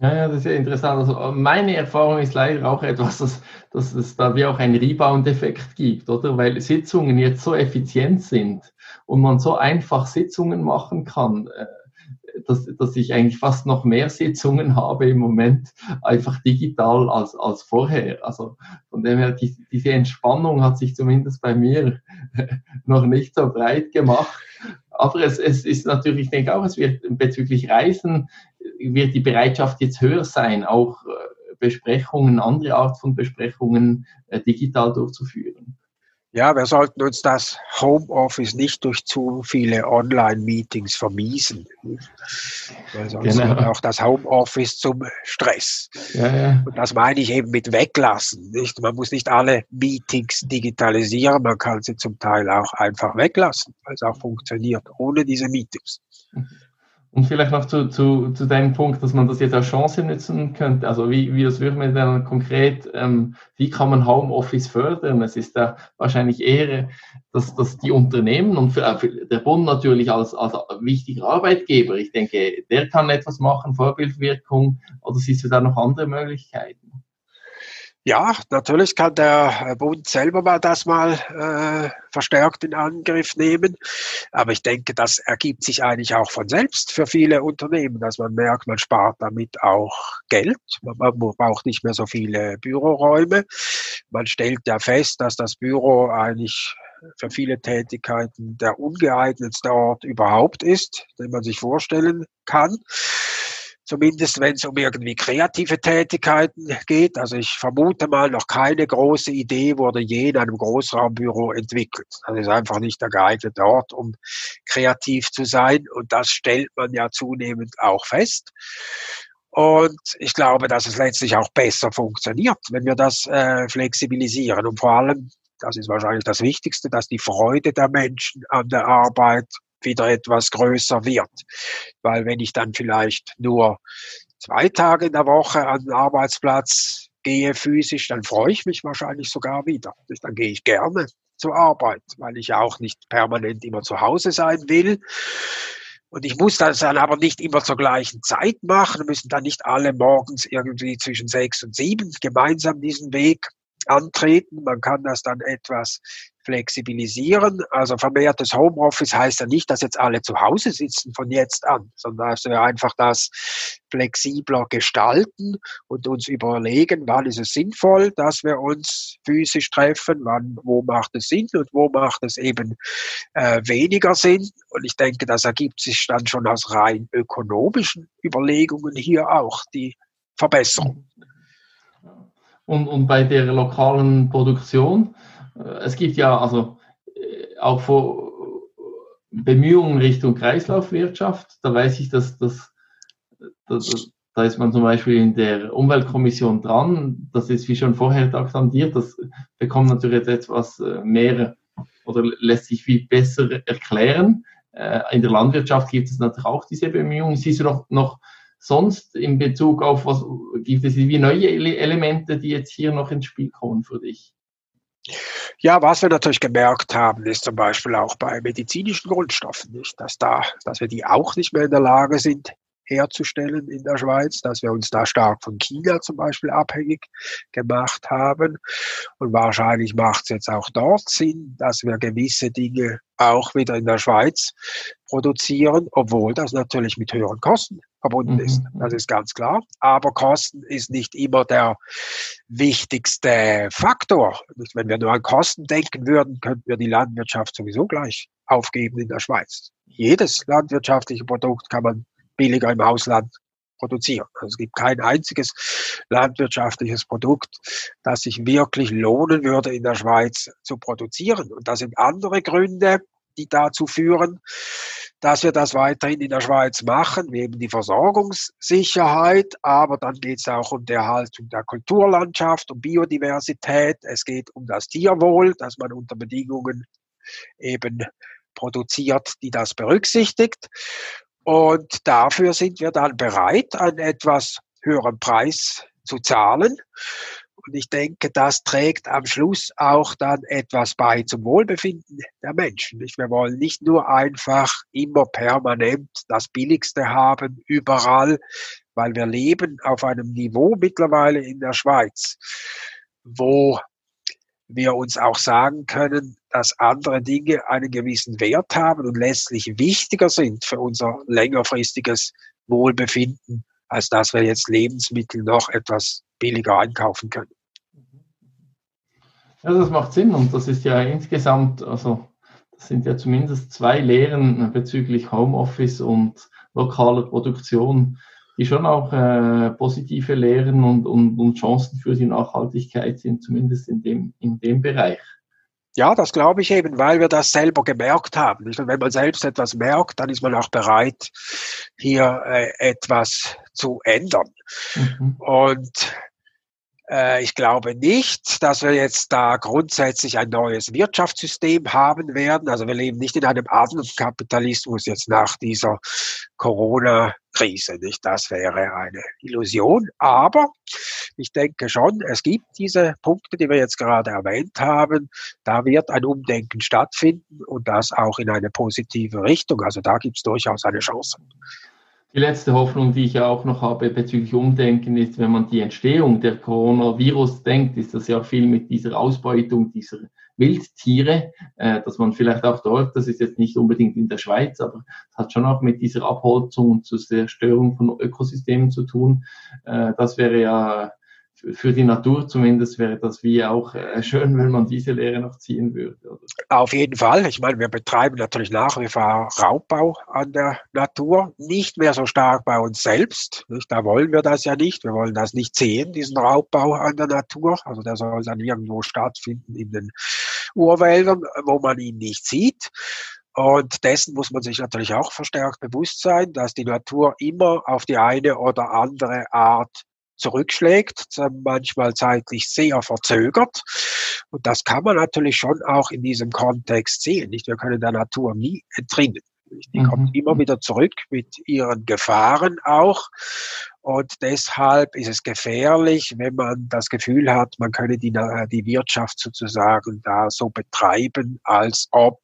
Ja, ja, das ist ja interessant. Also meine Erfahrung ist leider auch etwas, dass, dass es da wie auch einen Rebound-Effekt gibt, oder? Weil Sitzungen jetzt so effizient sind und man so einfach Sitzungen machen kann, äh, dass, dass ich eigentlich fast noch mehr Sitzungen habe im Moment, einfach digital als, als vorher. Also von dem her, die, diese Entspannung hat sich zumindest bei mir noch nicht so breit gemacht. Aber es, es ist natürlich, ich denke auch, es wird bezüglich Reisen, wird die Bereitschaft jetzt höher sein, auch äh, Besprechungen, andere Art von Besprechungen äh, digital durchzuführen. Ja, wir sollten uns das Homeoffice nicht durch zu viele Online-Meetings vermiesen. Weil sonst genau. wird auch das Homeoffice zum Stress. Ja, ja. Und das meine ich eben mit weglassen. Nicht? Man muss nicht alle Meetings digitalisieren, man kann sie zum Teil auch einfach weglassen, weil es auch funktioniert ohne diese Meetings. Und vielleicht noch zu, zu, zu deinem Punkt, dass man das jetzt als Chance nutzen könnte. Also wie, wie das würde man dann konkret, ähm, wie kann man Homeoffice fördern? Es ist da wahrscheinlich eher, dass, dass die Unternehmen und für, für der Bund natürlich als, als wichtiger Arbeitgeber, ich denke, der kann etwas machen, Vorbildwirkung, oder siehst du da noch andere Möglichkeiten? Ja, natürlich kann der äh, Bund selber mal das mal äh, verstärkt in Angriff nehmen. Aber ich denke, das ergibt sich eigentlich auch von selbst für viele Unternehmen, dass man merkt, man spart damit auch Geld. Man, man braucht nicht mehr so viele Büroräume. Man stellt ja fest, dass das Büro eigentlich für viele Tätigkeiten der ungeeignetste Ort überhaupt ist, den man sich vorstellen kann zumindest wenn es um irgendwie kreative Tätigkeiten geht. Also ich vermute mal, noch keine große Idee wurde je in einem Großraumbüro entwickelt. Das ist einfach nicht der geeignete Ort, um kreativ zu sein. Und das stellt man ja zunehmend auch fest. Und ich glaube, dass es letztlich auch besser funktioniert, wenn wir das äh, flexibilisieren. Und vor allem, das ist wahrscheinlich das Wichtigste, dass die Freude der Menschen an der Arbeit wieder etwas größer wird. Weil wenn ich dann vielleicht nur zwei Tage in der Woche an den Arbeitsplatz gehe physisch, dann freue ich mich wahrscheinlich sogar wieder. Dann gehe ich gerne zur Arbeit, weil ich ja auch nicht permanent immer zu Hause sein will. Und ich muss das dann aber nicht immer zur gleichen Zeit machen, müssen dann nicht alle morgens irgendwie zwischen sechs und sieben gemeinsam diesen Weg antreten. Man kann das dann etwas flexibilisieren. Also vermehrtes Homeoffice heißt ja nicht, dass jetzt alle zu Hause sitzen von jetzt an, sondern dass wir einfach das flexibler gestalten und uns überlegen, wann ist es sinnvoll, dass wir uns physisch treffen, wann, wo macht es Sinn und wo macht es eben äh, weniger Sinn. Und ich denke, das ergibt sich dann schon aus rein ökonomischen Überlegungen hier auch die Verbesserung. Und, und bei der lokalen Produktion, äh, es gibt ja also äh, auch vor Bemühungen Richtung Kreislaufwirtschaft. Da weiß ich, dass, dass, dass da ist man zum Beispiel in der Umweltkommission dran. Das ist wie schon vorher taktandiert. Das bekommt natürlich jetzt etwas äh, mehr oder lässt sich viel besser erklären. In der Landwirtschaft gibt es natürlich auch diese Bemühungen. Siehst du noch, noch sonst in Bezug auf was gibt es wie neue Elemente, die jetzt hier noch ins Spiel kommen für dich? Ja, was wir natürlich gemerkt haben, ist zum Beispiel auch bei medizinischen Grundstoffen, nicht, dass da, dass wir die auch nicht mehr in der Lage sind, herzustellen in der Schweiz, dass wir uns da stark von China zum Beispiel abhängig gemacht haben. Und wahrscheinlich macht es jetzt auch dort Sinn, dass wir gewisse Dinge auch wieder in der Schweiz produzieren, obwohl das natürlich mit höheren Kosten verbunden ist. Mhm. Das ist ganz klar. Aber Kosten ist nicht immer der wichtigste Faktor. Wenn wir nur an Kosten denken würden, könnten wir die Landwirtschaft sowieso gleich aufgeben in der Schweiz. Jedes landwirtschaftliche Produkt kann man billiger im Ausland produzieren. Also es gibt kein einziges landwirtschaftliches Produkt, das sich wirklich lohnen würde, in der Schweiz zu produzieren. Und das sind andere Gründe, die dazu führen, dass wir das weiterhin in der Schweiz machen, wie eben die Versorgungssicherheit, aber dann geht es auch um die Erhaltung der Kulturlandschaft, um Biodiversität, es geht um das Tierwohl, dass man unter Bedingungen eben produziert, die das berücksichtigt. Und dafür sind wir dann bereit, einen etwas höheren Preis zu zahlen. Und ich denke, das trägt am Schluss auch dann etwas bei zum Wohlbefinden der Menschen. Wir wollen nicht nur einfach immer permanent das Billigste haben, überall, weil wir leben auf einem Niveau mittlerweile in der Schweiz, wo wir uns auch sagen können, dass andere Dinge einen gewissen Wert haben und letztlich wichtiger sind für unser längerfristiges Wohlbefinden, als dass wir jetzt Lebensmittel noch etwas billiger einkaufen können. Ja, das macht Sinn und das ist ja insgesamt, also das sind ja zumindest zwei Lehren bezüglich Homeoffice und lokaler Produktion, die schon auch äh, positive Lehren und, und, und Chancen für die Nachhaltigkeit sind, zumindest in dem, in dem Bereich. Ja, das glaube ich eben, weil wir das selber gemerkt haben. Und wenn man selbst etwas merkt, dann ist man auch bereit, hier äh, etwas zu ändern. Mhm. Und ich glaube nicht, dass wir jetzt da grundsätzlich ein neues Wirtschaftssystem haben werden. Also wir leben nicht in einem Kapitalismus jetzt nach dieser Corona-Krise. Nicht, das wäre eine Illusion. Aber ich denke schon, es gibt diese Punkte, die wir jetzt gerade erwähnt haben. Da wird ein Umdenken stattfinden und das auch in eine positive Richtung. Also da gibt es durchaus eine Chance. Die letzte Hoffnung, die ich ja auch noch habe bezüglich Umdenken, ist, wenn man die Entstehung der Coronavirus denkt, ist das ja viel mit dieser Ausbeutung dieser Wildtiere, äh, dass man vielleicht auch dort, das ist jetzt nicht unbedingt in der Schweiz, aber es hat schon auch mit dieser Abholzung und zur Zerstörung von Ökosystemen zu tun. Äh, das wäre ja für die Natur zumindest wäre das wie auch äh, schön, wenn man diese Lehre noch ziehen würde. Oder? Auf jeden Fall. Ich meine, wir betreiben natürlich nach wie vor Raubbau an der Natur. Nicht mehr so stark bei uns selbst. Da wollen wir das ja nicht. Wir wollen das nicht sehen, diesen Raubbau an der Natur. Also der soll dann irgendwo stattfinden in den Urwäldern, wo man ihn nicht sieht. Und dessen muss man sich natürlich auch verstärkt bewusst sein, dass die Natur immer auf die eine oder andere Art zurückschlägt, manchmal zeitlich sehr verzögert. Und das kann man natürlich schon auch in diesem Kontext sehen. Nicht? Wir können der Natur nie entrinnen. Die mhm. kommt immer wieder zurück mit ihren Gefahren auch. Und deshalb ist es gefährlich, wenn man das Gefühl hat, man könne die, die Wirtschaft sozusagen da so betreiben, als ob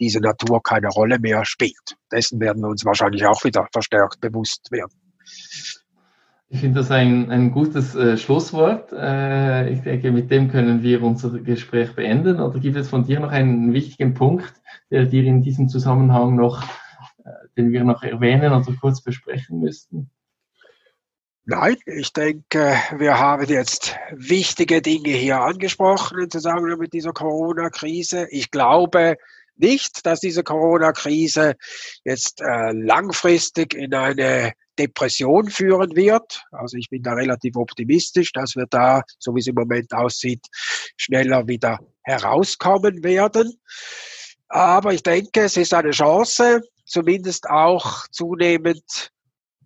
diese Natur keine Rolle mehr spielt. Dessen werden wir uns wahrscheinlich auch wieder verstärkt bewusst werden. Ich finde das ein, ein gutes äh, Schlusswort. Äh, ich denke, mit dem können wir unser Gespräch beenden. Oder gibt es von dir noch einen wichtigen Punkt, der dir in diesem Zusammenhang noch, äh, den wir noch erwähnen oder kurz besprechen müssten? Nein, ich denke, wir haben jetzt wichtige Dinge hier angesprochen im Zusammenhang mit dieser Corona-Krise. Ich glaube, nicht, dass diese Corona-Krise jetzt äh, langfristig in eine Depression führen wird. Also ich bin da relativ optimistisch, dass wir da, so wie es im Moment aussieht, schneller wieder herauskommen werden. Aber ich denke, es ist eine Chance, zumindest auch zunehmend,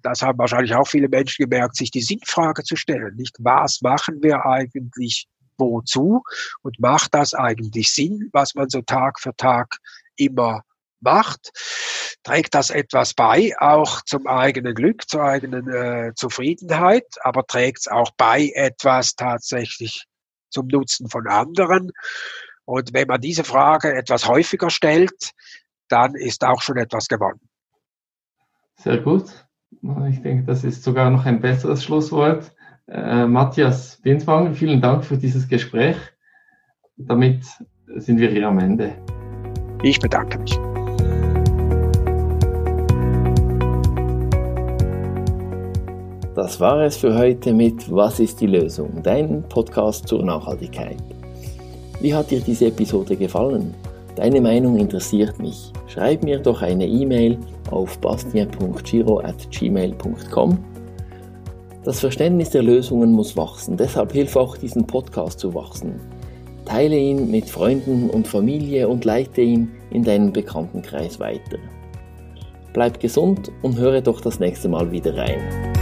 das haben wahrscheinlich auch viele Menschen gemerkt, sich die Sinnfrage zu stellen. Nicht, was machen wir eigentlich wozu und macht das eigentlich Sinn, was man so Tag für Tag immer macht, trägt das etwas bei, auch zum eigenen Glück, zur eigenen äh, Zufriedenheit, aber trägt es auch bei etwas tatsächlich zum Nutzen von anderen. Und wenn man diese Frage etwas häufiger stellt, dann ist auch schon etwas gewonnen. Sehr gut. Ich denke, das ist sogar noch ein besseres Schlusswort. Äh, Matthias Binswanger, vielen Dank für dieses Gespräch. Damit sind wir hier am Ende. Ich bedanke mich. Das war es für heute mit Was ist die Lösung? Dein Podcast zur Nachhaltigkeit. Wie hat dir diese Episode gefallen? Deine Meinung interessiert mich. Schreib mir doch eine E-Mail auf bastien.giro.gmail.com. Das Verständnis der Lösungen muss wachsen, deshalb hilf auch diesen Podcast zu wachsen. Teile ihn mit Freunden und Familie und leite ihn in deinen Bekanntenkreis weiter. Bleib gesund und höre doch das nächste Mal wieder rein.